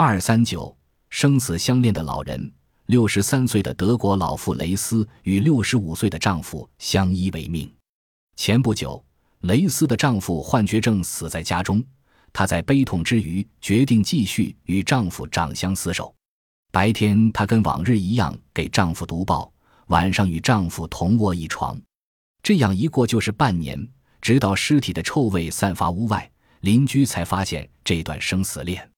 二三九生死相恋的老人，六十三岁的德国老妇雷斯与六十五岁的丈夫相依为命。前不久，雷斯的丈夫患绝症死在家中，她在悲痛之余决定继续与丈夫长相厮守。白天，她跟往日一样给丈夫读报；晚上与丈夫同卧一床。这样一过就是半年，直到尸体的臭味散发屋外，邻居才发现这段生死恋。